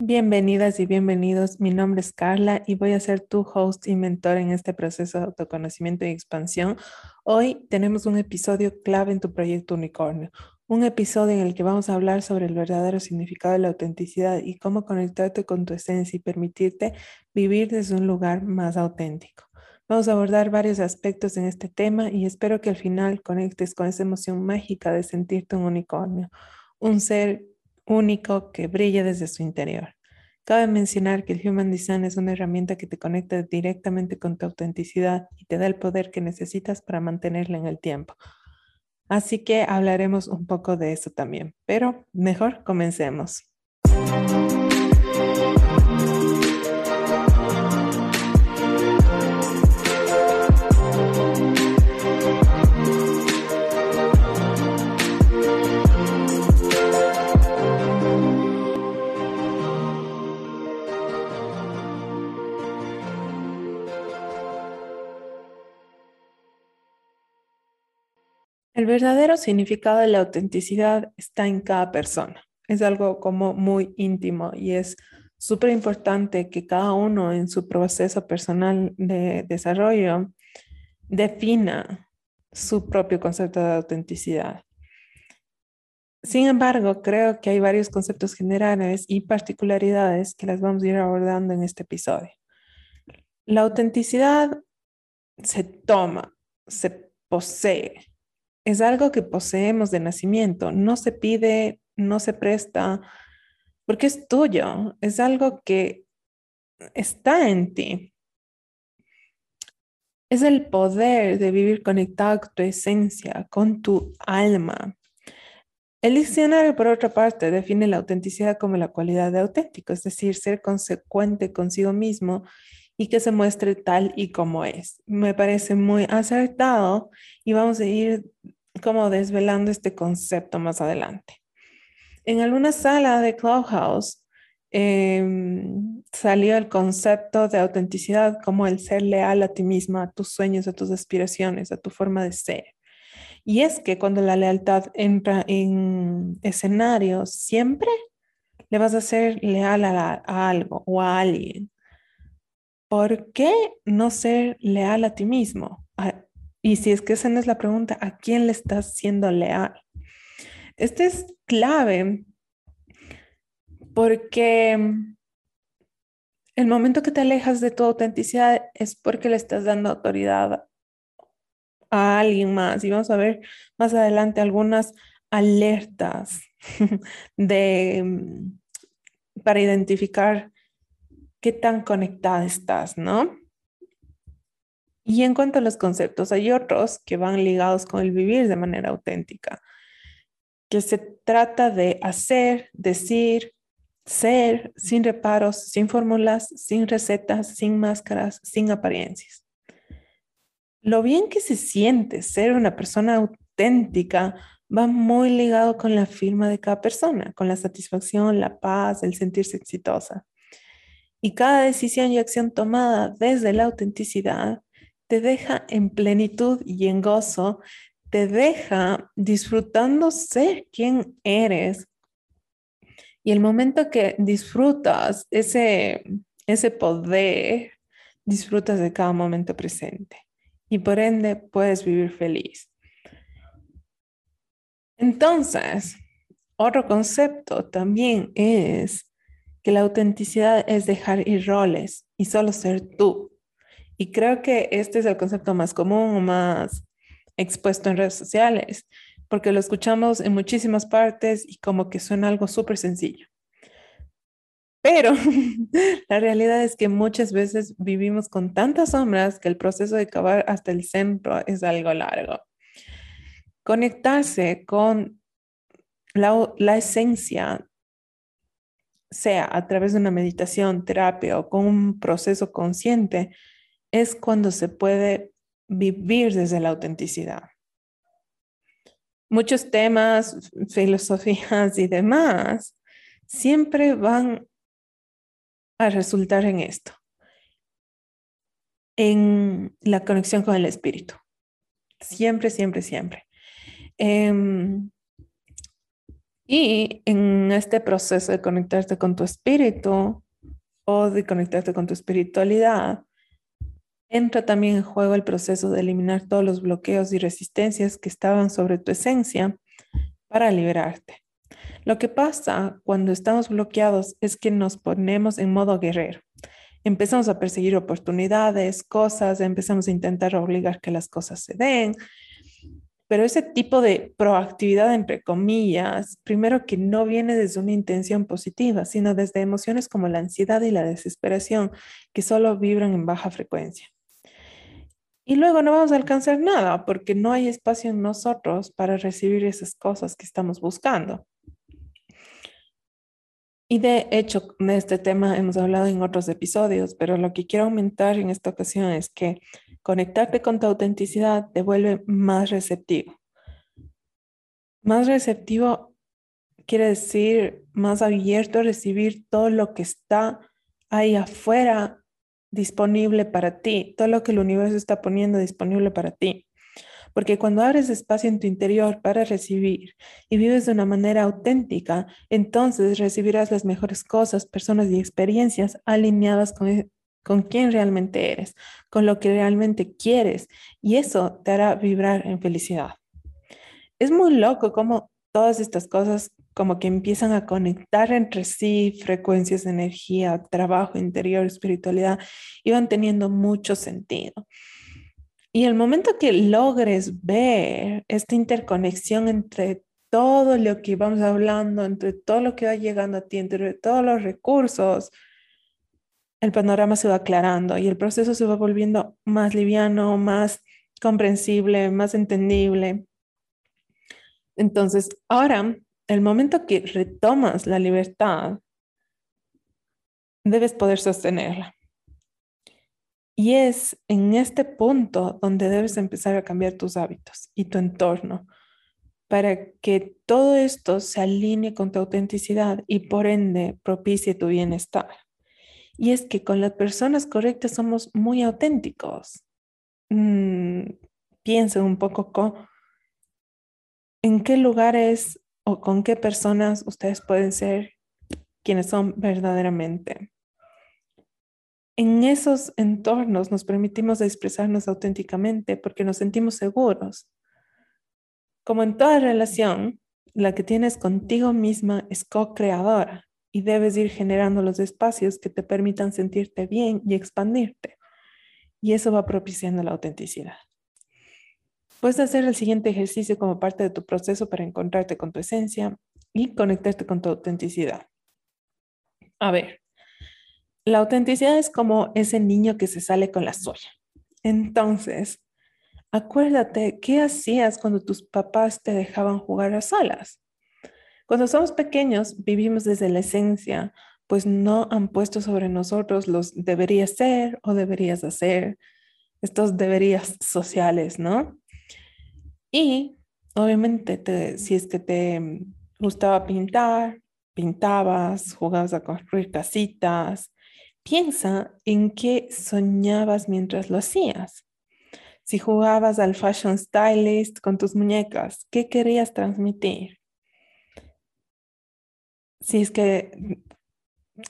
Bienvenidas y bienvenidos. Mi nombre es Carla y voy a ser tu host y mentor en este proceso de autoconocimiento y expansión. Hoy tenemos un episodio clave en tu proyecto Unicornio, un episodio en el que vamos a hablar sobre el verdadero significado de la autenticidad y cómo conectarte con tu esencia y permitirte vivir desde un lugar más auténtico. Vamos a abordar varios aspectos en este tema y espero que al final conectes con esa emoción mágica de sentirte un unicornio, un ser único que brilla desde su interior. Cabe mencionar que el Human Design es una herramienta que te conecta directamente con tu autenticidad y te da el poder que necesitas para mantenerla en el tiempo. Así que hablaremos un poco de eso también, pero mejor comencemos. El verdadero significado de la autenticidad está en cada persona. Es algo como muy íntimo y es súper importante que cada uno en su proceso personal de desarrollo defina su propio concepto de autenticidad. Sin embargo, creo que hay varios conceptos generales y particularidades que las vamos a ir abordando en este episodio. La autenticidad se toma, se posee, es algo que poseemos de nacimiento, no se pide, no se presta, porque es tuyo, es algo que está en ti. Es el poder de vivir conectado con tu esencia, con tu alma. El diccionario, por otra parte, define la autenticidad como la cualidad de auténtico, es decir, ser consecuente consigo mismo y que se muestre tal y como es. Me parece muy acertado y vamos a ir como desvelando este concepto más adelante. En alguna sala de Clubhouse em, salió el concepto de autenticidad como el ser leal a ti misma, a tus sueños, a tus aspiraciones, a tu forma de ser. Y es que cuando la lealtad entra en escenario, siempre le vas a ser leal a algo o a alguien. ¿Por qué no ser leal a ti mismo? Y si es que esa no es la pregunta, ¿a quién le estás siendo leal? Este es clave porque el momento que te alejas de tu autenticidad es porque le estás dando autoridad a alguien más. Y vamos a ver más adelante algunas alertas de, para identificar qué tan conectada estás, ¿no? Y en cuanto a los conceptos, hay otros que van ligados con el vivir de manera auténtica, que se trata de hacer, decir, ser sin reparos, sin fórmulas, sin recetas, sin máscaras, sin apariencias. Lo bien que se siente ser una persona auténtica va muy ligado con la firma de cada persona, con la satisfacción, la paz, el sentirse exitosa. Y cada decisión y acción tomada desde la autenticidad te deja en plenitud y en gozo, te deja disfrutando ser quien eres. Y el momento que disfrutas ese, ese poder, disfrutas de cada momento presente y por ende puedes vivir feliz. Entonces, otro concepto también es que la autenticidad es dejar ir roles y solo ser tú. Y creo que este es el concepto más común o más expuesto en redes sociales, porque lo escuchamos en muchísimas partes y como que suena algo súper sencillo. Pero la realidad es que muchas veces vivimos con tantas sombras que el proceso de acabar hasta el centro es algo largo. Conectarse con la, la esencia, sea a través de una meditación, terapia o con un proceso consciente, es cuando se puede vivir desde la autenticidad. Muchos temas, filosofías y demás siempre van a resultar en esto, en la conexión con el espíritu. Siempre, siempre, siempre. Em, Y en este proceso de conectarte con tu espíritu o de conectarte con tu espiritualidad, entra también en juego el proceso de eliminar todos los bloqueos y resistencias que estaban sobre tu esencia para liberarte. Lo que pasa cuando estamos bloqueados es que nos ponemos en modo guerrero. Empezamos a perseguir oportunidades, cosas, empezamos a intentar obligar que las cosas se den, pero ese tipo de proactividad, entre comillas, primero que no viene desde una intención positiva, sino desde emociones como la ansiedad y la desesperación, que solo vibran en baja frecuencia. Y luego no vamos a alcanzar nada porque no hay espacio en nosotros para recibir esas cosas que estamos buscando. Y de hecho, de este tema hemos hablado en otros episodios, pero lo que quiero aumentar en esta ocasión es que conectarte con tu autenticidad te vuelve más receptivo. Más receptivo quiere decir más abierto a recibir todo lo que está ahí afuera disponible para ti, todo lo que el universo está poniendo disponible para ti. Porque cuando abres espacio en tu interior para recibir y vives de una manera auténtica, entonces recibirás las mejores cosas, personas y experiencias alineadas con, e, con quien realmente eres, con lo que realmente quieres. Y eso te hará vibrar en felicidad. Es muy loco cómo todas estas cosas como que empiezan a conectar entre sí frecuencias de energía, trabajo interior, espiritualidad, y van teniendo mucho sentido. Y el momento que logres ver esta interconexión entre todo lo que vamos hablando, entre todo lo que va llegando a ti, entre todos los recursos, el panorama se va aclarando y el proceso se va volviendo más liviano, más comprensible, más entendible. Entonces, ahora, el momento que retomas la libertad, debes poder sostenerla. Y es en este punto donde debes empezar a cambiar tus hábitos y tu entorno para que todo esto se alinee con tu autenticidad y por ende propicie tu bienestar. Y es que con las personas correctas somos muy auténticos. Mm, piensen un poco con, en qué lugares o con qué personas ustedes pueden ser quienes son verdaderamente en esos entornos nos permitimos expresarnos auténticamente porque nos sentimos seguros. Como en toda relación, la que tienes contigo misma es co-creadora y debes ir generando los espacios que te permitan sentirte bien y expandirte. Y eso va propiciando la autenticidad. Puedes hacer el siguiente ejercicio como parte de tu proceso para encontrarte con tu esencia y conectarte con tu autenticidad. A ver, la autenticidad es como ese niño que se sale con la suya. Entonces, acuérdate qué hacías cuando tus papás te dejaban jugar a solas. Cuando somos pequeños, vivimos desde la esencia, pues no han puesto sobre nosotros los deberías ser o deberías hacer, estos deberías sociales, ¿no? Y obviamente, si es que te gustaba pintar, pintabas, jugabas a construir casitas, Piensa en qué soñabas mientras lo hacías. Si jugabas al fashion stylist con tus muñecas, ¿qué querías transmitir? Si es que,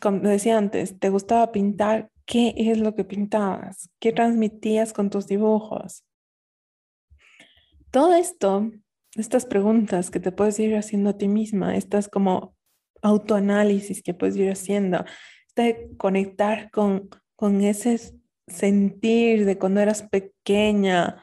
como decía antes, te gustaba pintar, ¿qué es lo que pintabas? ¿Qué transmitías con tus dibujos? Todo esto, estas preguntas que te puedes ir haciendo a ti misma, estas como autoanálisis que puedes ir haciendo, de conectar con, con ese sentir de cuando eras pequeña.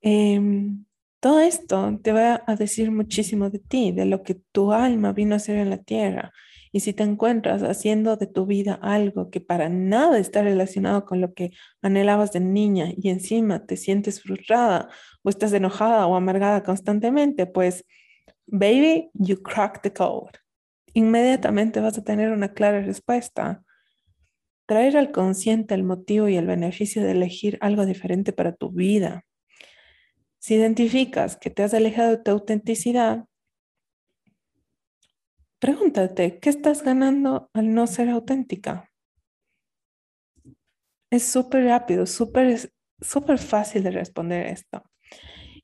Em, todo esto te va a decir muchísimo de ti, de lo que tu alma vino a hacer en la tierra. Y si te encuentras haciendo de tu vida algo que para nada está relacionado con lo que anhelabas de niña y encima te sientes frustrada o estás enojada o amargada constantemente, pues, baby, you cracked the code inmediatamente vas a tener una clara respuesta. Traer al consciente el motivo y el beneficio de elegir algo diferente para tu vida. Si identificas que te has alejado de tu autenticidad, pregúntate, ¿qué estás ganando al no ser auténtica? Es súper rápido, súper súper fácil de responder esto.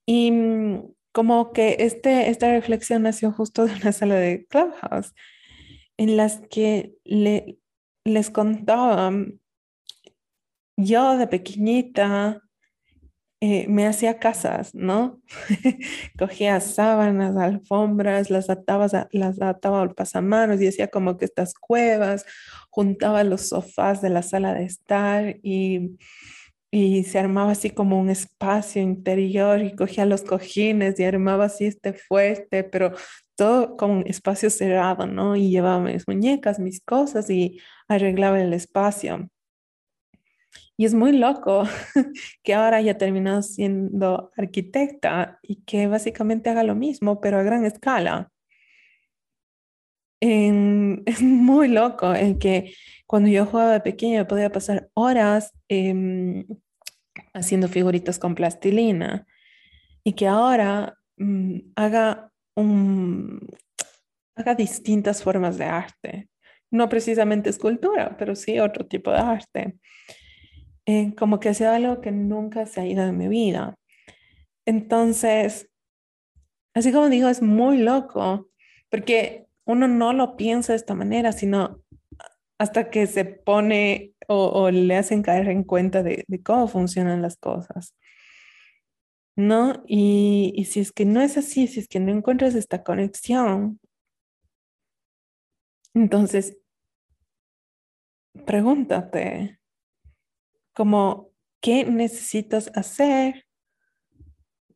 Y mm, como que este, esta reflexión nació justo de una sala de Clubhouse en las que le, les contaba, yo de pequeñita eh, me hacía casas, ¿no? Cogía sábanas, alfombras, las ataba, las ataba al pasamanos y hacía como que estas cuevas, juntaba los sofás de la sala de estar y, y se armaba así como un espacio interior y cogía los cojines y armaba así este fuerte, pero todo como un espacio cerrado, ¿no? Y llevaba mis muñecas, mis cosas y arreglaba el espacio. Y es muy loco que ahora haya terminado siendo arquitecta y que básicamente haga lo mismo, pero a gran escala. es muy loco en que cuando yo jugaba de pequeña podía pasar horas em, haciendo figuritas con plastilina y que ahora mm, haga, haga distintas formas de arte. No precisamente escultura, pero sí otro tipo de arte. Eh, como que sea algo que nunca se ha ido de mi vida. Entonces, así como digo, es muy loco, porque uno no lo piensa de esta manera, sino hasta que se pone o, le hacen caer en cuenta de, cómo funcionan las cosas. ¿No? Y, y si es que no es así, si es que no encuentras esta conexión, entonces pregúntate, como qué necesitas hacer,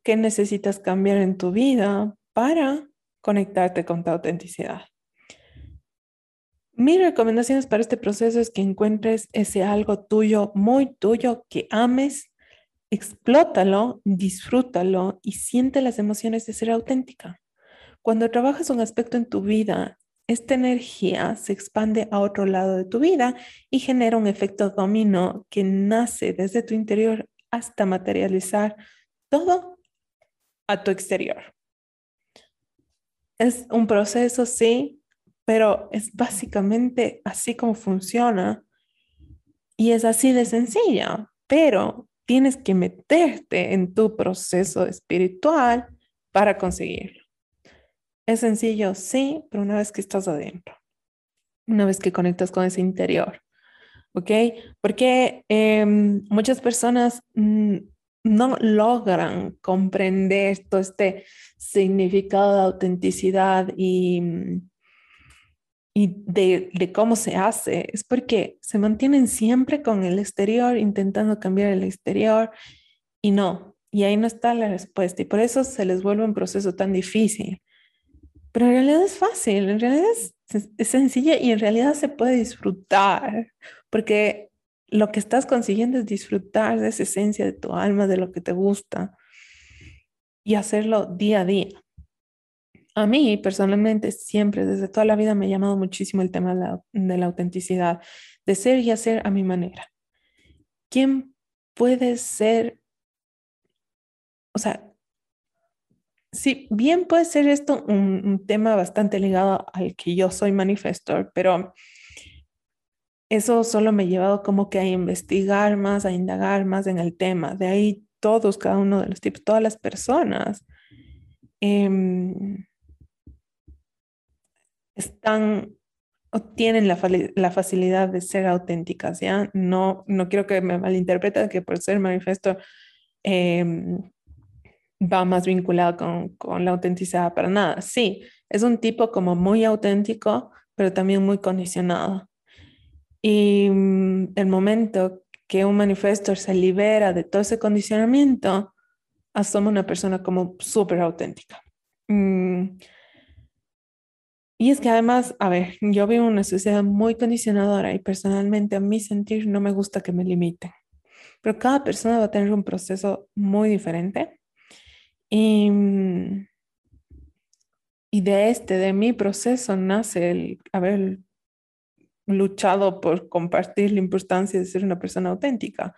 qué necesitas cambiar en tu vida para conectarte con tu autenticidad. Mis recomendaciones para este proceso es que encuentres ese algo tuyo, muy tuyo, que ames, explótalo, disfrútalo y siente las emociones de ser auténtica. Cuando trabajas un aspecto en tu vida esta energía se expande a otro lado de tu vida y genera un efecto dominó que nace desde tu interior hasta materializar todo a tu exterior. Es un proceso, sí, pero es básicamente así como funciona y es así de sencilla, pero tienes que meterte en tu proceso espiritual para conseguirlo. Es sencillo, sí, pero una vez que estás adentro, una vez que conectas con ese interior, ¿ok? Porque em, muchas personas mm, no logran comprender todo este significado de autenticidad y, mm, y de, de, cómo se hace. Es porque se mantienen siempre con el exterior, intentando cambiar el exterior y no. Y ahí no está la respuesta. Y por eso se les vuelve un proceso tan difícil. Pero en realidad es fácil, en realidad es, es, sencilla y en realidad se puede disfrutar, porque lo que estás consiguiendo es disfrutar de esa esencia de tu alma, de lo que te gusta y hacerlo día a día. A mí personalmente siempre, desde toda la vida, me ha llamado muchísimo el tema de la, autenticidad, de ser y hacer a mi manera. ¿Quién puede ser? O sea, Sí, bien puede ser esto un, tema bastante ligado al que yo soy manifestor, pero eso solo me ha llevado como que a investigar más, a indagar más en el tema. De ahí todos, cada uno de los tipos, todas las personas em, están o tienen la, facilidad de ser auténticas, ¿ya? No, no quiero que me malinterpreten que por ser manifestor em, va más vinculado con, con la autenticidad para nada. Sí, es un tipo como muy auténtico, pero también muy condicionado. Y mm, el momento que un manifestor se libera de todo ese condicionamiento, asoma una persona como súper auténtica. Mm, y es que además, a ver, yo vivo una sociedad muy condicionadora y personalmente a mi sentir no me gusta que me limiten. Pero cada persona va a tener un proceso muy diferente y, mm, y de este, de mi proceso, nace el haber luchado por compartir la importancia de ser una persona auténtica.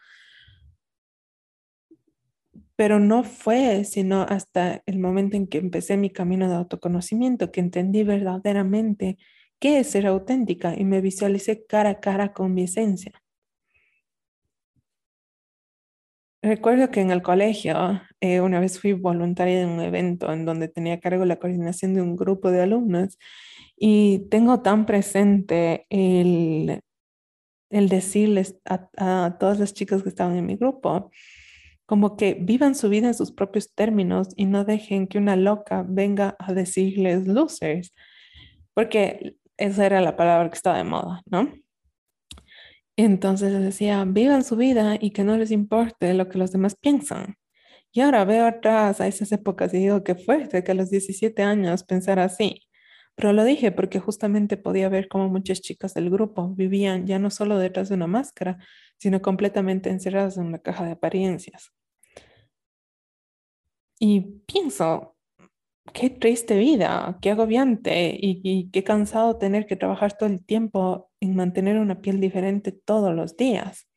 Pero no fue sino hasta el momento en que empecé mi camino de autoconocimiento que entendí verdaderamente qué es ser auténtica y me visualicé cara a cara con mi esencia. Recuerdo que en el colegio eh, una vez fui voluntaria de un evento en donde tenía cargo la coordinación de un grupo de alumnos y tengo tan presente el, el decirles a, a todas las chicas que estaban en mi grupo, como que vivan su vida en sus propios términos y no dejen que una loca venga a decirles losers, porque esa era la palabra que estaba de moda, ¿no? Entonces les decía, vivan su vida y que no les importe lo que los demás piensan. Y ahora veo atrás a esas épocas y digo, qué fuerte que a los 17 años pensara así. Pero lo dije porque justamente podía ver cómo muchas chicas del grupo vivían ya no solo detrás de una máscara, sino completamente encerradas en una caja de apariencias. Y pienso, qué triste vida, qué agobiante y, qué cansado tener que trabajar todo el tiempo en mantener una piel diferente todos los días.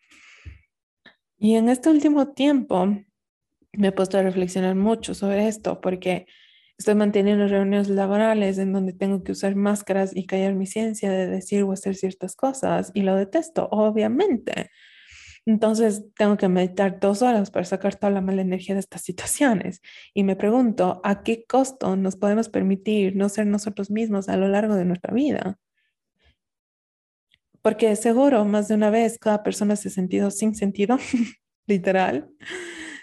Y en este último tiempo me he puesto a reflexionar mucho sobre esto porque estoy manteniendo reuniones laborales en donde tengo que usar máscaras y callar mi ciencia de decir o hacer ciertas cosas y lo detesto, obviamente. Entonces tengo que meditar dos horas para sacar toda la mala energía de estas situaciones. Y me pregunto, ¿a qué costo nos podemos permitir no ser nosotros mismos a lo largo de nuestra vida? Porque seguro más de una vez cada persona se ha sentido sin sentido, literal,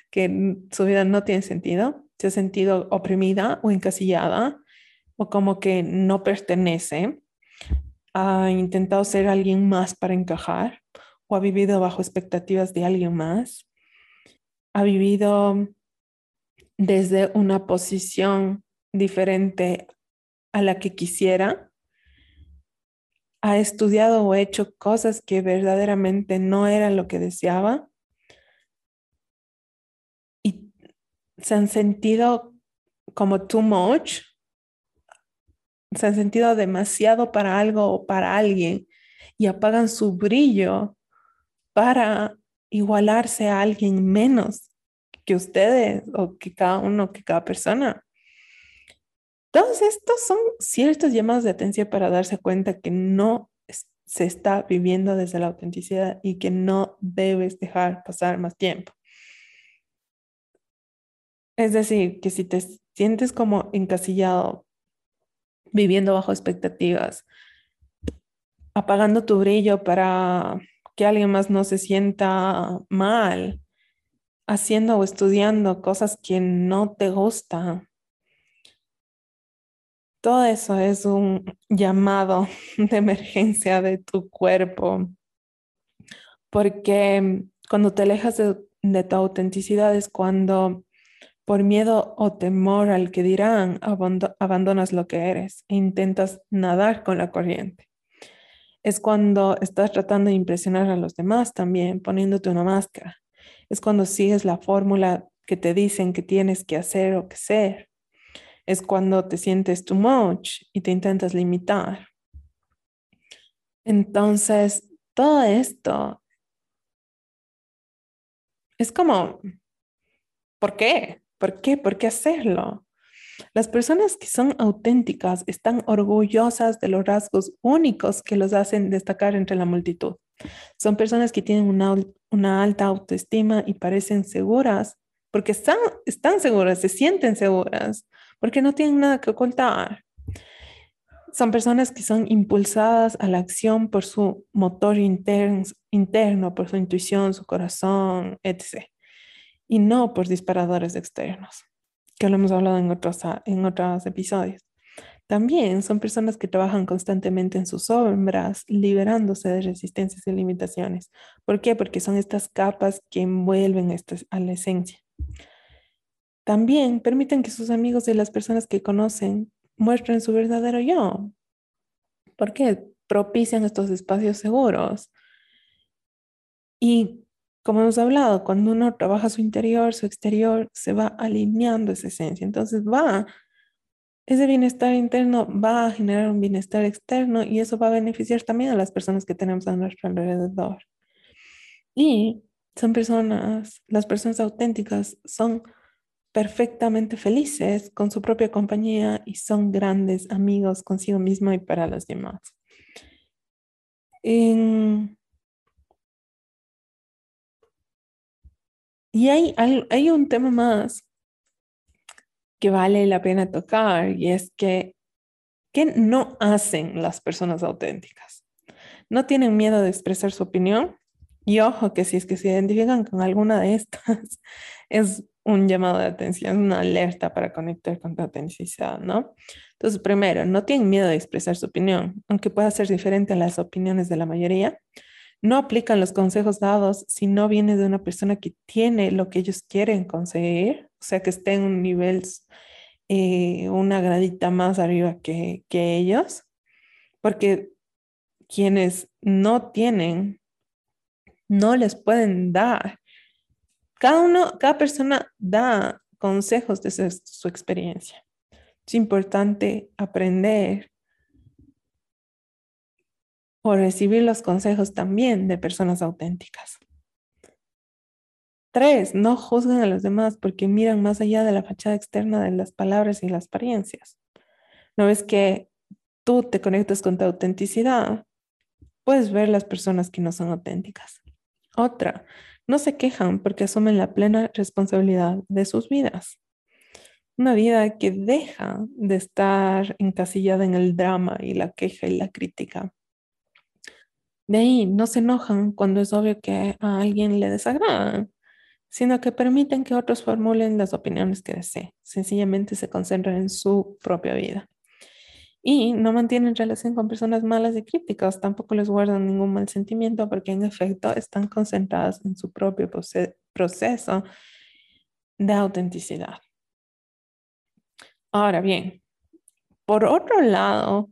que su vida no tiene sentido, se ha sentido oprimida o encasillada o como que no pertenece, ha intentado ser alguien más para encajar o ha vivido bajo expectativas de alguien más, ha vivido desde una posición diferente a la que quisiera, ha estudiado o hecho cosas que verdaderamente no eran lo que deseaba y se han sentido como too much, se han sentido demasiado para algo o para alguien y apagan su brillo para igualarse a alguien menos que ustedes o que cada uno, que cada persona. Todos estos son ciertos llamados de atención para darse cuenta que no se está viviendo desde la autenticidad y que no debes dejar pasar más tiempo. Es decir, que si te sientes como encasillado, viviendo bajo expectativas, apagando tu brillo para que alguien más no se sienta mal haciendo o estudiando cosas que no te gustan. Todo eso es un llamado de emergencia de tu cuerpo, porque cuando te alejas de, de tu autenticidad es cuando por miedo o temor al que dirán, abandonas lo que eres e intentas nadar con la corriente es cuando estás tratando de impresionar a los demás también, poniéndote una máscara. Es cuando sigues la fórmula que te dicen que tienes que hacer o que ser. Es cuando te sientes too much y te intentas limitar. Entonces, todo esto es como, ¿por qué? ¿Por qué? ¿Por qué hacerlo? Las personas que son auténticas están orgullosas de los rasgos únicos que los hacen destacar entre la multitud. Son personas que tienen una, alta autoestima y parecen seguras porque están, están seguras, se sienten seguras, porque no tienen nada que ocultar. Son personas que son impulsadas a la acción por su motor interno, por su intuición, su corazón, etc. Y no por disparadores externos que lo hemos hablado en otros, ah, en otros episodios. También son personas que trabajan constantemente en sus sombras, liberándose de resistencias y limitaciones. ¿Por qué? Porque son estas capas que envuelven a la esencia. También permiten que sus amigos y las personas que conocen muestren su verdadero yo. ¿Por qué? Propician estos espacios seguros. Y como hemos hablado, cuando uno trabaja su interior, su exterior, se va alineando esa esencia. Entonces va, ese bienestar interno va a generar un bienestar externo y eso va a beneficiar también a las personas que tenemos a nuestro alrededor. Y son personas, las personas auténticas son perfectamente felices con su propia compañía y son grandes amigos consigo mismo y para los demás. En, Y hay, hay un tema más que vale la pena tocar y es que, ¿qué no hacen las personas auténticas? No tienen miedo de expresar su opinión y ojo que si es que se identifican con alguna de estas, es un llamado de atención, una alerta para conectar con tu autenticidad, ¿no? Entonces, primero, no tienen miedo de expresar su opinión, aunque pueda ser diferente a las opiniones de la mayoría. No aplican los consejos dados si no viene de una persona que tiene lo que ellos quieren conseguir, o sea, que esté en un nivel, eh, una gradita más arriba que, que ellos, porque quienes no tienen, no les pueden dar. Cada uno, cada persona da consejos desde su experiencia. Es importante aprender o recibir los consejos también de personas auténticas. Tres, no juzgan a los demás porque miran más allá de la fachada externa de las palabras y las apariencias. No ves que tú te conectas con tu autenticidad, puedes ver las personas que no son auténticas. Otra, no se quejan porque asumen la plena responsabilidad de sus vidas. Una vida que deja de estar encasillada en el drama y la queja y la crítica. De ahí no se enojan cuando es obvio que a alguien le desagrada, sino que permiten que otros formulen las opiniones que deseen. Sencillamente se concentran en su propia vida. Y no mantienen relación con personas malas y críticas, tampoco les guardan ningún mal sentimiento porque en efecto están concentradas en su propio proceso de autenticidad. Ahora bien, por otro lado,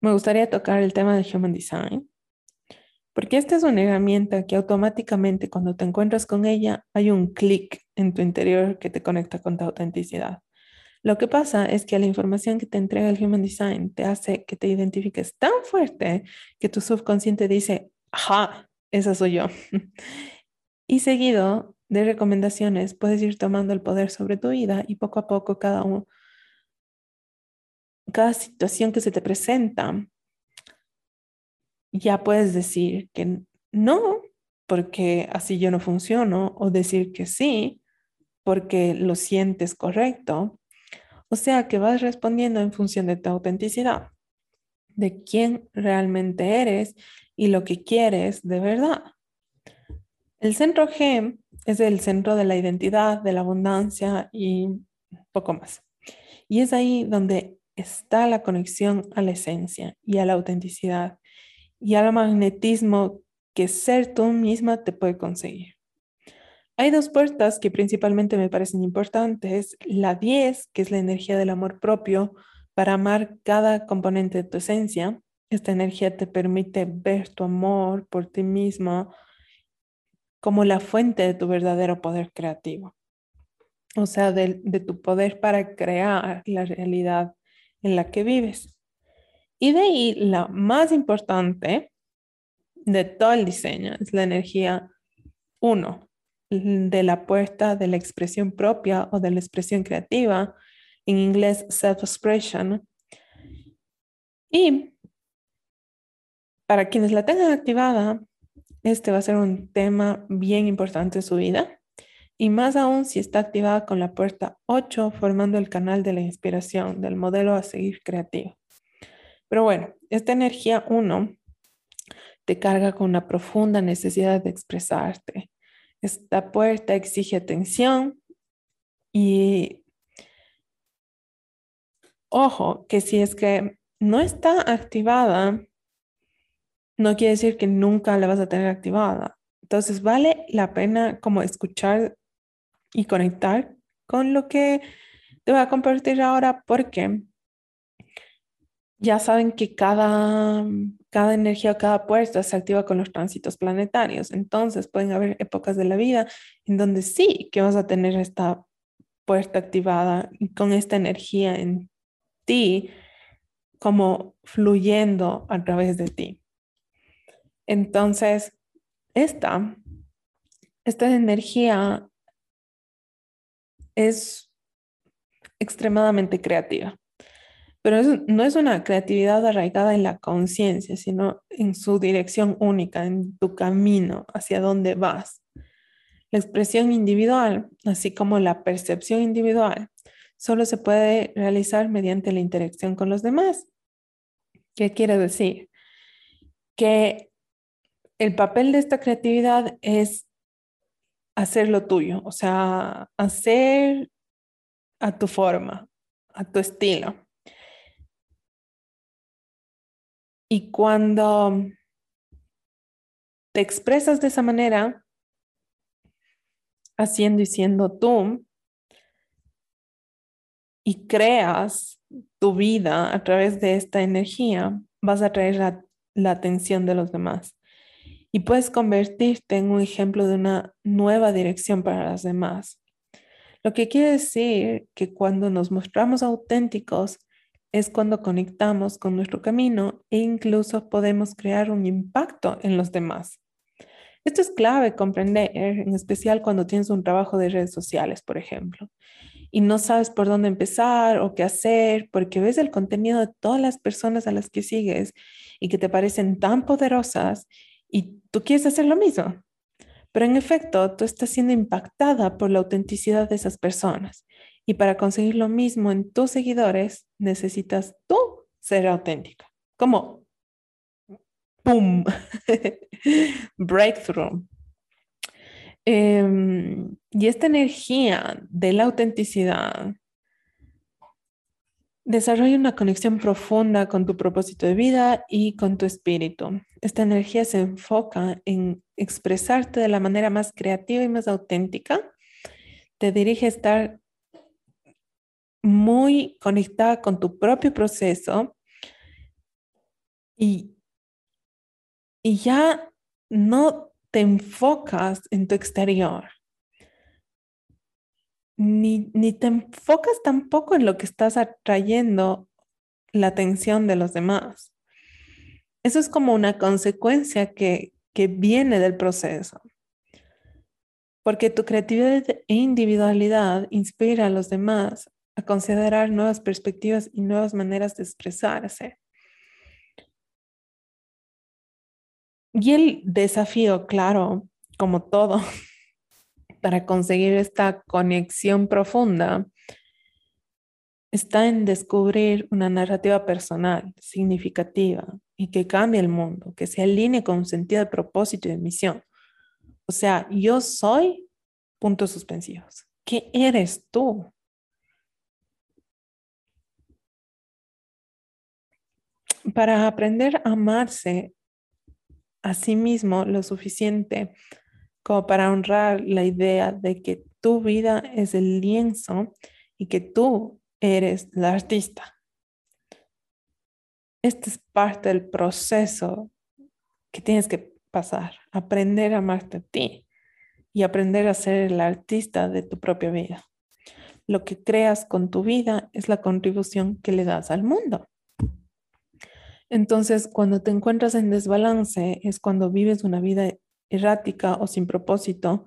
me gustaría tocar el tema del Human Design, porque esta es una herramienta que automáticamente cuando te encuentras con ella hay un clic en tu interior que te conecta con tu autenticidad. Lo que pasa es que la información que te entrega el Human Design te hace que te identifiques tan fuerte que tu subconsciente dice, ajá, esa soy yo. y seguido de recomendaciones, puedes ir tomando el poder sobre tu vida y poco a poco cada uno, cada situación que se te presenta, ya puedes decir que no, porque así yo no funciono, o decir que sí, porque lo sientes correcto. O sea que vas respondiendo en función de tu autenticidad, de quién realmente eres y lo que quieres de verdad. El centro G es el centro de la identidad, de la abundancia y poco más. Y es ahí donde está la conexión a la esencia y a la autenticidad y al magnetismo que ser tú misma te puede conseguir. Hay dos puertas que principalmente me parecen importantes. La 10, que es la energía del amor propio, para amar cada componente de tu esencia. Esta energía te permite ver tu amor por ti misma como la fuente de tu verdadero poder creativo. O sea, de, tu poder para crear la realidad en la que vives. Y de ahí la más importante de todo el diseño es la energía uno, de la puerta de la expresión propia o de la expresión creativa, en inglés self-expression. Y para quienes la tengan activada, este va a ser un tema bien importante en su vida y más aún si está activada con la puerta 8 formando el canal de la inspiración del modelo a seguir creativo. Pero bueno, esta energía 1 te carga con una profunda necesidad de expresarte. Esta puerta exige atención y ojo que si es que no está activada, no quiere decir que nunca la vas a tener activada. Entonces vale la pena como escuchar y conectar con lo que te voy a compartir ahora porque ya saben que cada, cada energía, cada puerta se activa con los tránsitos planetarios. Entonces pueden haber épocas de la vida en donde sí que vas a tener esta puerta activada con esta energía en ti como fluyendo a través de ti. Entonces, esta, esta energía es extremadamente creativa, pero no es una creatividad arraigada en la conciencia, sino en su dirección única, en tu camino, hacia dónde vas. La expresión individual, así como la percepción individual, solo se puede realizar mediante la interacción con los demás. ¿Qué quiere decir? Que el papel de esta creatividad es hacer lo tuyo, o sea, hacer a tu forma, a tu estilo. Y cuando te expresas de esa manera, haciendo y siendo tú, y creas tu vida a través de esta energía, vas a traer la, la atención de los demás. Y puedes convertirte en un ejemplo de una nueva dirección para los demás. Lo que quiere decir que cuando nos mostramos auténticos es cuando conectamos con nuestro camino e incluso podemos crear un impacto en los demás. Esto es clave comprender, en especial cuando tienes un trabajo de redes sociales, por ejemplo, y no sabes por dónde empezar o qué hacer, porque ves el contenido de todas las personas a las que sigues y que te parecen tan poderosas y tú quieres hacer lo mismo. Pero en efecto, tú estás siendo impactada por la autenticidad de esas personas. Y para conseguir lo mismo en tus seguidores, necesitas tú ser auténtica. Como, ¡pum! Breakthrough. Em, y esta energía de la autenticidad Desarrolla una conexión profunda con tu propósito de vida y con tu espíritu. Esta energía se enfoca en expresarte de la manera más creativa y más auténtica. Te dirige a estar muy conectada con tu propio proceso y, y ya no te enfocas en tu exterior ni, ni te enfocas tampoco en lo que estás atrayendo la atención de los demás. Eso es como una consecuencia que, que viene del proceso. Porque tu creatividad e individualidad inspira a los demás a considerar nuevas perspectivas y nuevas maneras de expresarse. Y el desafío, claro, como todo, para conseguir esta conexión profunda está en descubrir una narrativa personal, significativa y que cambie el mundo, que se alinee con un sentido de propósito y de misión. O sea, yo soy puntos suspensivos. ¿Qué eres tú? Para aprender a amarse a sí mismo lo suficiente como para honrar la idea de que tu vida es el lienzo y que tú eres la artista. Este es parte del proceso que tienes que pasar, aprender a amarte a ti y aprender a ser el artista de tu propia vida. Lo que creas con tu vida es la contribución que le das al mundo. Entonces, cuando te encuentras en desbalance, es cuando vives una vida errática o sin propósito,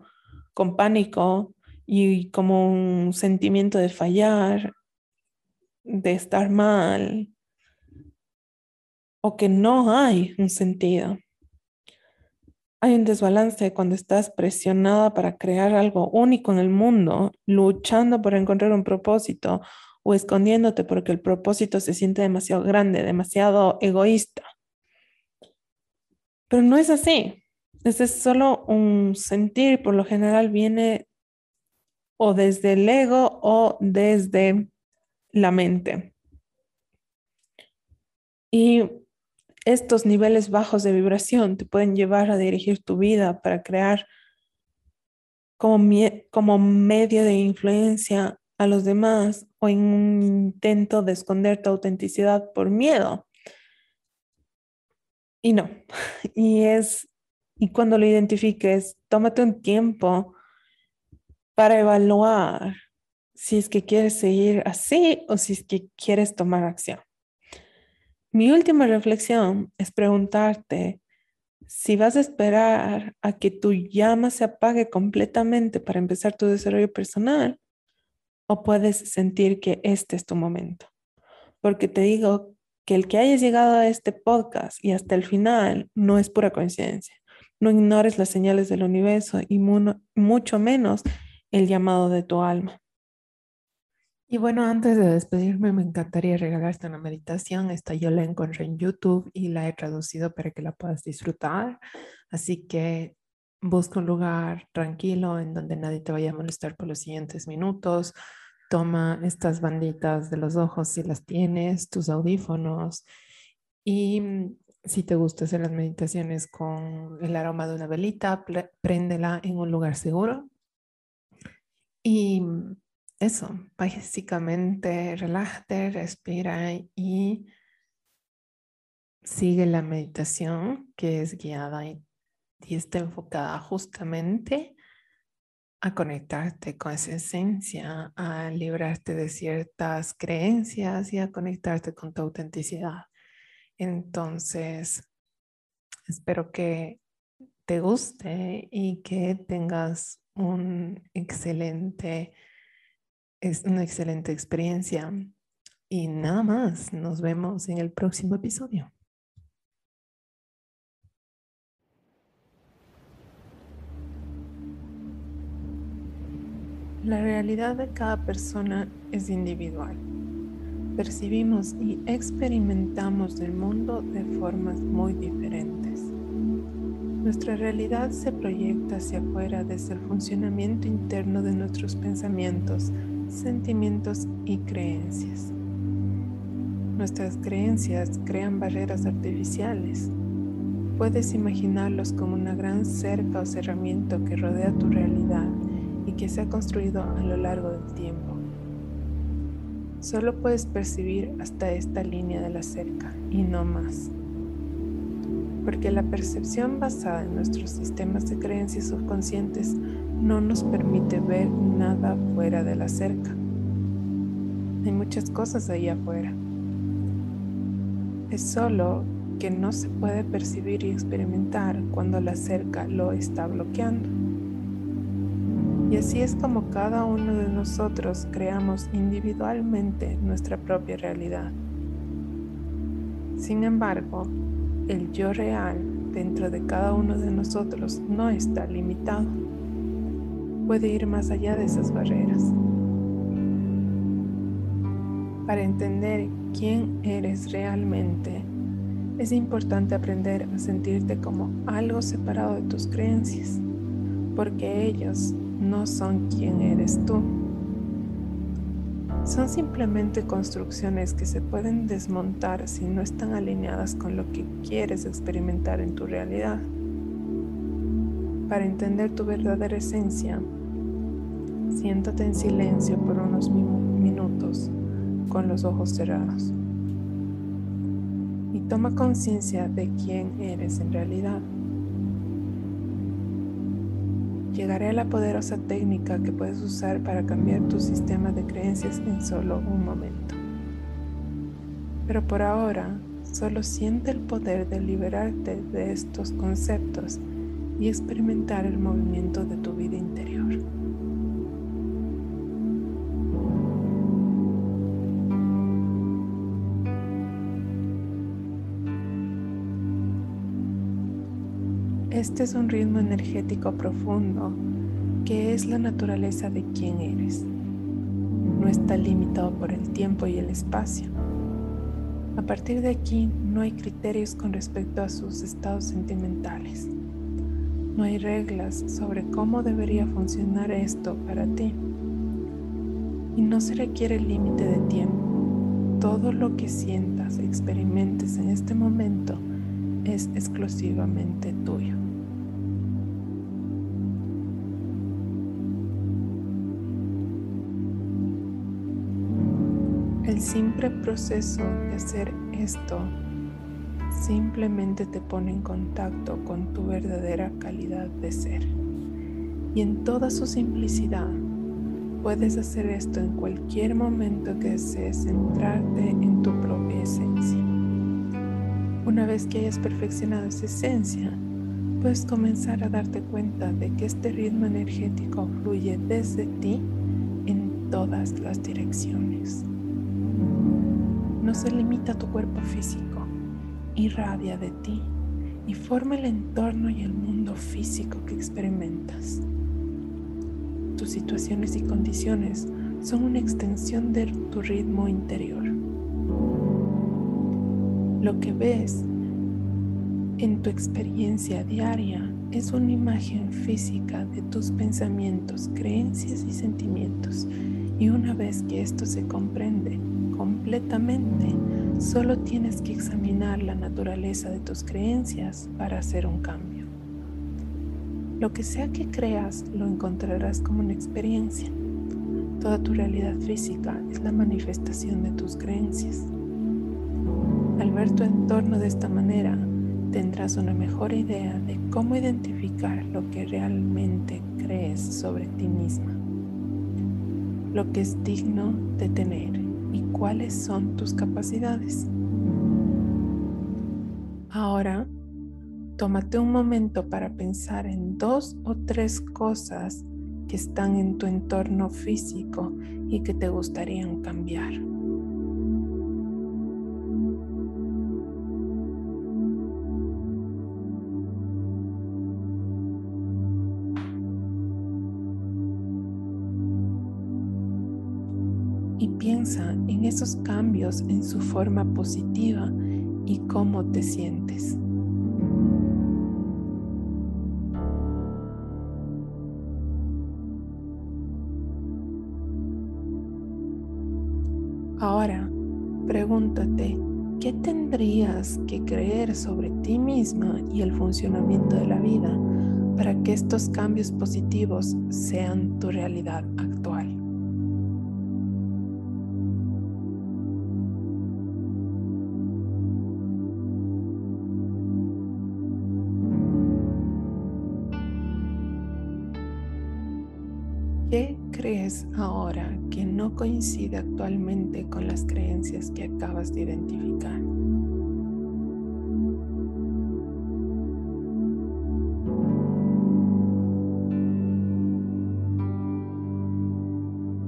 con pánico y como un sentimiento de fallar, de estar mal, o que no hay un sentido. Hay un desbalance cuando estás presionada para crear algo único en el mundo, luchando por encontrar un propósito o escondiéndote porque el propósito se siente demasiado grande, demasiado egoísta. Pero no es así. Ese es solo un sentir, por lo general viene o desde el ego o desde la mente. Y estos niveles bajos de vibración te pueden llevar a dirigir tu vida para crear como, como medio de influencia a los demás o en un intento de esconder tu autenticidad por miedo. Y no, y es y cuando lo identifiques, tómate un tiempo para evaluar si es que quieres seguir así o si es que quieres tomar acción. Mi última reflexión es preguntarte si vas a esperar a que tu llama se apague completamente para empezar tu desarrollo personal o puedes sentir que este es tu momento. Porque te digo que el que hayas llegado a este podcast y hasta el final no es pura coincidencia No ignores las señales del universo y mucho menos el llamado de tu alma. Y bueno, antes de despedirme, me encantaría regalarte una meditación. Esta yo la encontré en YouTube y la he traducido para que la puedas disfrutar. Así que busca un lugar tranquilo en donde nadie te vaya a molestar por los siguientes minutos. Toma estas banditas de los ojos si las tienes, tus audífonos y si te gusta hacer las meditaciones con el aroma de una velita, préndela en un lugar seguro. Y mm, eso, básicamente relájate, respira y sigue la meditación que es guiada y, está enfocada justamente a conectarte con esa esencia, a librarte de ciertas creencias y a conectarte con tu autenticidad. Entonces, espero que te guste y que tengas un excelente es una excelente experiencia. Y nada más, nos vemos en el próximo episodio. La realidad de cada persona es individual. Percibimos y experimentamos el mundo de formas muy diferentes. Nuestra realidad se proyecta hacia afuera desde el funcionamiento interno de nuestros pensamientos, sentimientos y creencias. Nuestras creencias crean barreras artificiales. Puedes imaginarlos como una gran cerca o cerramiento que rodea tu realidad y que se ha construido a lo largo del tiempo. Solo puedes percibir hasta esta línea de la cerca y no más. Porque la percepción basada en nuestros sistemas de creencias subconscientes no nos permite ver nada fuera de la cerca. Hay muchas cosas ahí afuera. Es solo que no se puede percibir y experimentar cuando la cerca lo está bloqueando. Y así es como cada uno de nosotros creamos individualmente nuestra propia realidad. Sin embargo, el yo real dentro de cada uno de nosotros no está limitado puede ir más allá de esas barreras. Para entender quién eres realmente, es importante aprender a sentirte como algo separado de tus creencias, porque ellos no son quien eres tú. Son simplemente construcciones que se pueden desmontar si no están alineadas con lo que quieres experimentar en tu realidad. Para entender tu verdadera esencia, Siéntate en silencio por unos minutos con los ojos cerrados y toma conciencia de quién eres en realidad. Llegaré a la poderosa técnica que puedes usar para cambiar tu sistema de creencias en solo un momento. Pero por ahora, solo siente el poder de liberarte de estos conceptos y experimentar el movimiento de tu vida interior. Este es un ritmo energético profundo que es la naturaleza de quien eres. No está limitado por el tiempo y el espacio. A partir de aquí no hay criterios con respecto a sus estados sentimentales. No hay reglas sobre cómo debería funcionar esto para ti. Y no se requiere límite de tiempo. Todo lo que sientas, experimentes en este momento es exclusivamente tuyo. El simple proceso de hacer esto simplemente te pone en contacto con tu verdadera calidad de ser. Y en toda su simplicidad, puedes hacer esto en cualquier momento que desees centrarte en tu propia esencia. Una vez que hayas perfeccionado esa esencia, puedes comenzar a darte cuenta de que este ritmo energético fluye desde ti en todas las direcciones no se limita a tu cuerpo físico, irradia de ti y forma el entorno y el mundo físico que experimentas. Tus situaciones y condiciones son una extensión de tu ritmo interior. Lo que ves en tu experiencia diaria es una imagen física de tus pensamientos, creencias y sentimientos. Y una vez que esto se comprende completamente, solo tienes que examinar la naturaleza de tus creencias para hacer un cambio. Lo que sea que creas, lo encontrarás como una experiencia. Toda tu realidad física es la manifestación de tus creencias. Al ver tu entorno de esta manera, tendrás una mejor idea de cómo identificar lo que realmente crees sobre ti misma, lo que es digno de tener y cuáles son tus capacidades. Ahora, tómate un momento para pensar en dos o tres cosas que están en tu entorno físico y que te gustarían cambiar. Esos cambios en su forma positiva y cómo te sientes. Ahora, pregúntate, ¿qué tendrías que creer sobre ti misma y el funcionamiento de la vida para que estos cambios positivos sean tu realidad actual? ¿Qué crees ahora que no coincide actualmente con las creencias que acabas de identificar?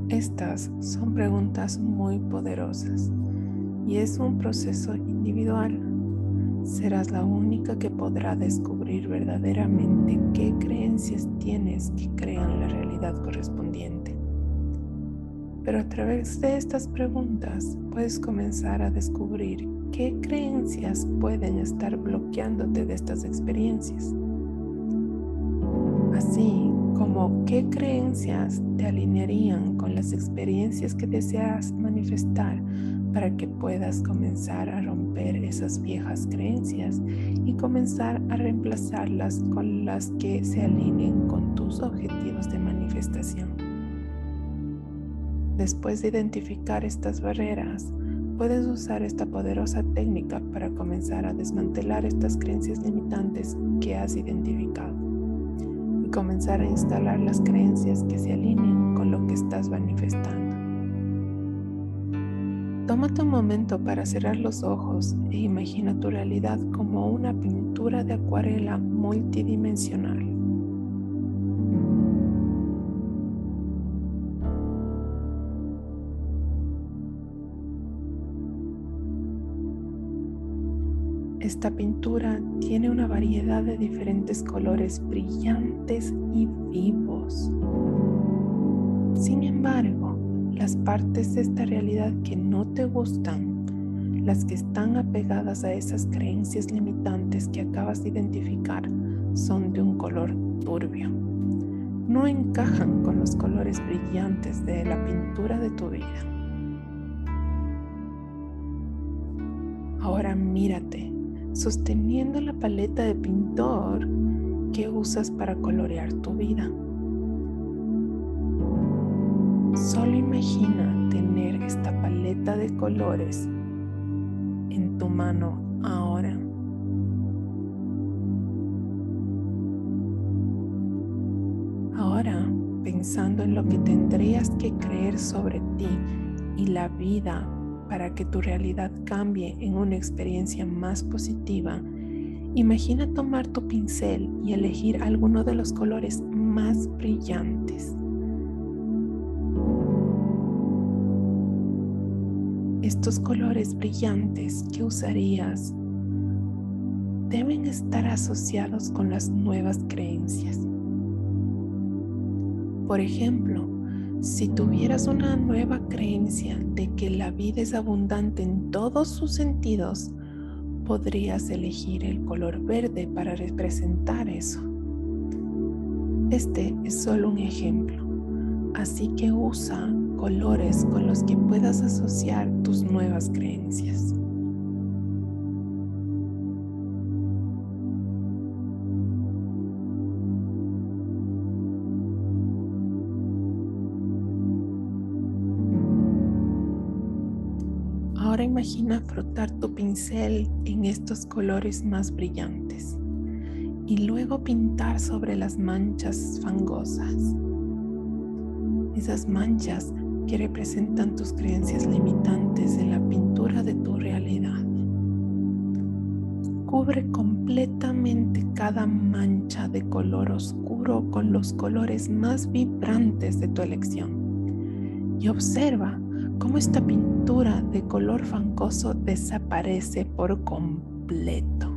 Estas son preguntas muy poderosas y es un proceso individual. Serás la única que podrá descubrir verdaderamente qué creencias tienes que crean la realidad correspondiente. Pero a través de estas preguntas puedes comenzar a descubrir qué creencias pueden estar bloqueándote de estas experiencias. Así como qué creencias te alinearían con las experiencias que deseas manifestar para que puedas comenzar a romper esas viejas creencias y comenzar a reemplazarlas con las que se alineen con tus objetivos de manifestación. Después de identificar estas barreras, puedes usar esta poderosa técnica para comenzar a desmantelar estas creencias limitantes que has identificado y comenzar a instalar las creencias que se alineen con lo que estás manifestando. Tómate un momento para cerrar los ojos e imagina tu realidad como una pintura de acuarela multidimensional. Esta pintura tiene una variedad de diferentes colores brillantes y vivos. Sin embargo, las partes de esta realidad que no te gustan, las que están apegadas a esas creencias limitantes que acabas de identificar, son de un color turbio. No encajan con los colores brillantes de la pintura de tu vida. Ahora mírate, sosteniendo la paleta de pintor que usas para colorear tu vida. Solo imagina tener esta paleta de colores en tu mano ahora. Ahora, pensando en lo que tendrías que creer sobre ti y la vida para que tu realidad cambie en una experiencia más positiva, imagina tomar tu pincel y elegir alguno de los colores más brillantes. Estos colores brillantes que usarías deben estar asociados con las nuevas creencias. Por ejemplo, si tuvieras una nueva creencia de que la vida es abundante en todos sus sentidos, podrías elegir el color verde para representar eso. Este es solo un ejemplo, así que usa colores con los que puedas asociar tus nuevas creencias. Ahora imagina frotar tu pincel en estos colores más brillantes y luego pintar sobre las manchas fangosas. Esas manchas que representan tus creencias limitantes en la pintura de tu realidad. Cubre completamente cada mancha de color oscuro con los colores más vibrantes de tu elección y observa cómo esta pintura de color fangoso desaparece por completo.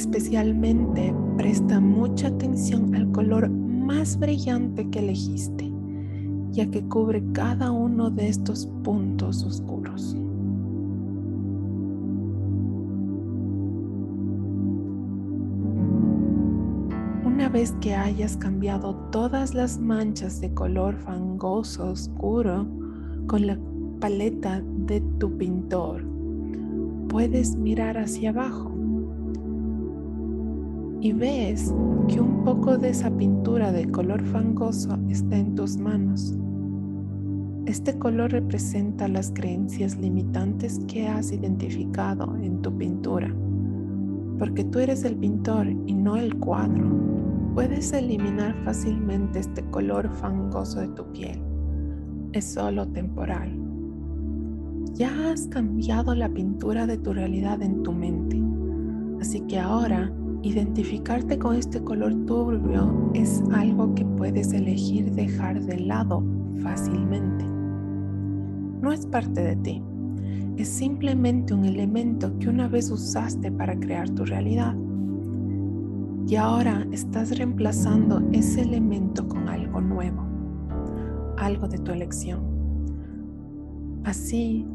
Especialmente presta mucha atención al color más brillante que elegiste, ya que cubre cada uno de estos puntos oscuros. vez que hayas cambiado todas las manchas de color fangoso oscuro con la paleta de tu pintor, puedes mirar hacia abajo y ves que un poco de esa pintura de color fangoso está en tus manos. Este color representa las creencias limitantes que has identificado en tu pintura, porque tú eres el pintor y no el cuadro. Puedes eliminar fácilmente este color fangoso de tu piel. Es solo temporal. Ya has cambiado la pintura de tu realidad en tu mente. Así que ahora identificarte con este color turbio es algo que puedes elegir dejar de lado fácilmente. No es parte de ti. Es simplemente un elemento que una vez usaste para crear tu realidad y ahora estás reemplazando ese elemento con algo nuevo, algo de tu elección. Así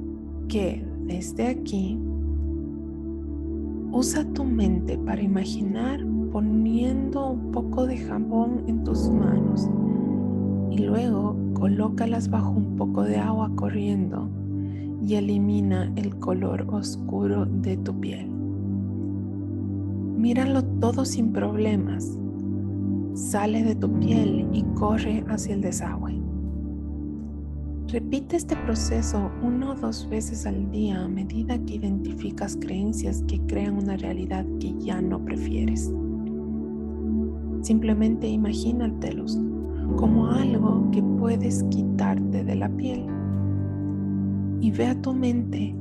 que desde aquí, usa tu mente para imaginar poniendo un poco de jabón en tus manos y luego colócalas bajo un poco de agua corriendo y elimina el color oscuro de tu piel. Míralo todo sin problemas. Sale de tu piel y corre hacia el desagüe. Repite este proceso una o dos veces al día a medida que identificas creencias que crean una realidad que ya no prefieres. Simplemente imagínatelos como algo que puedes quitarte de la piel y ve a tu mente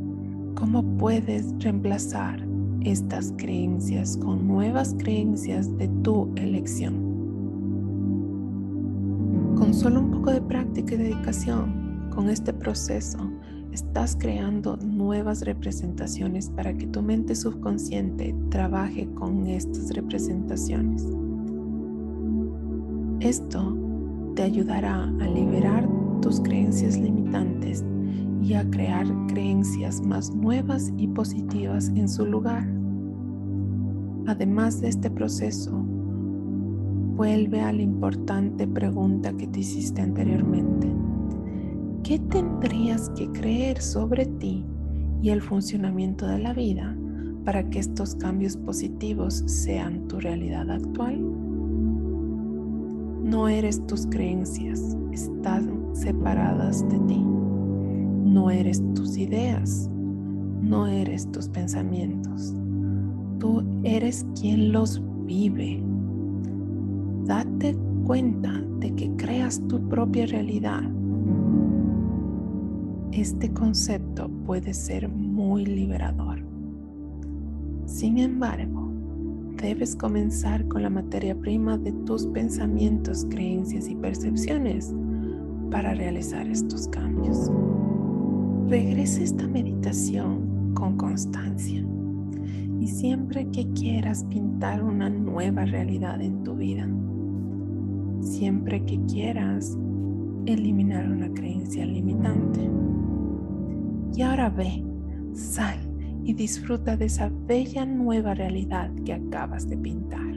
cómo puedes reemplazar estas creencias con nuevas creencias de tu elección. Con solo un poco de práctica y dedicación, con este proceso, estás creando nuevas representaciones para que tu mente subconsciente trabaje con estas representaciones. Esto te ayudará a liberar tus creencias limitantes y a crear creencias más nuevas y positivas en su lugar. Además de este proceso, vuelve a la importante pregunta que te hiciste anteriormente. ¿Qué tendrías que creer sobre ti y el funcionamiento de la vida para que estos cambios positivos sean tu realidad actual? No eres tus creencias, están separadas de ti. No eres tus ideas, no eres tus pensamientos. Tú eres quien los vive. Date cuenta de que creas tu propia realidad. Este concepto puede ser muy liberador. Sin embargo, debes comenzar con la materia prima de tus pensamientos, creencias y percepciones para realizar estos cambios. Regresa esta meditación con constancia y siempre que quieras pintar una nueva realidad en tu vida, siempre que quieras eliminar una creencia limitante. Y ahora ve, sal y disfruta de esa bella nueva realidad que acabas de pintar.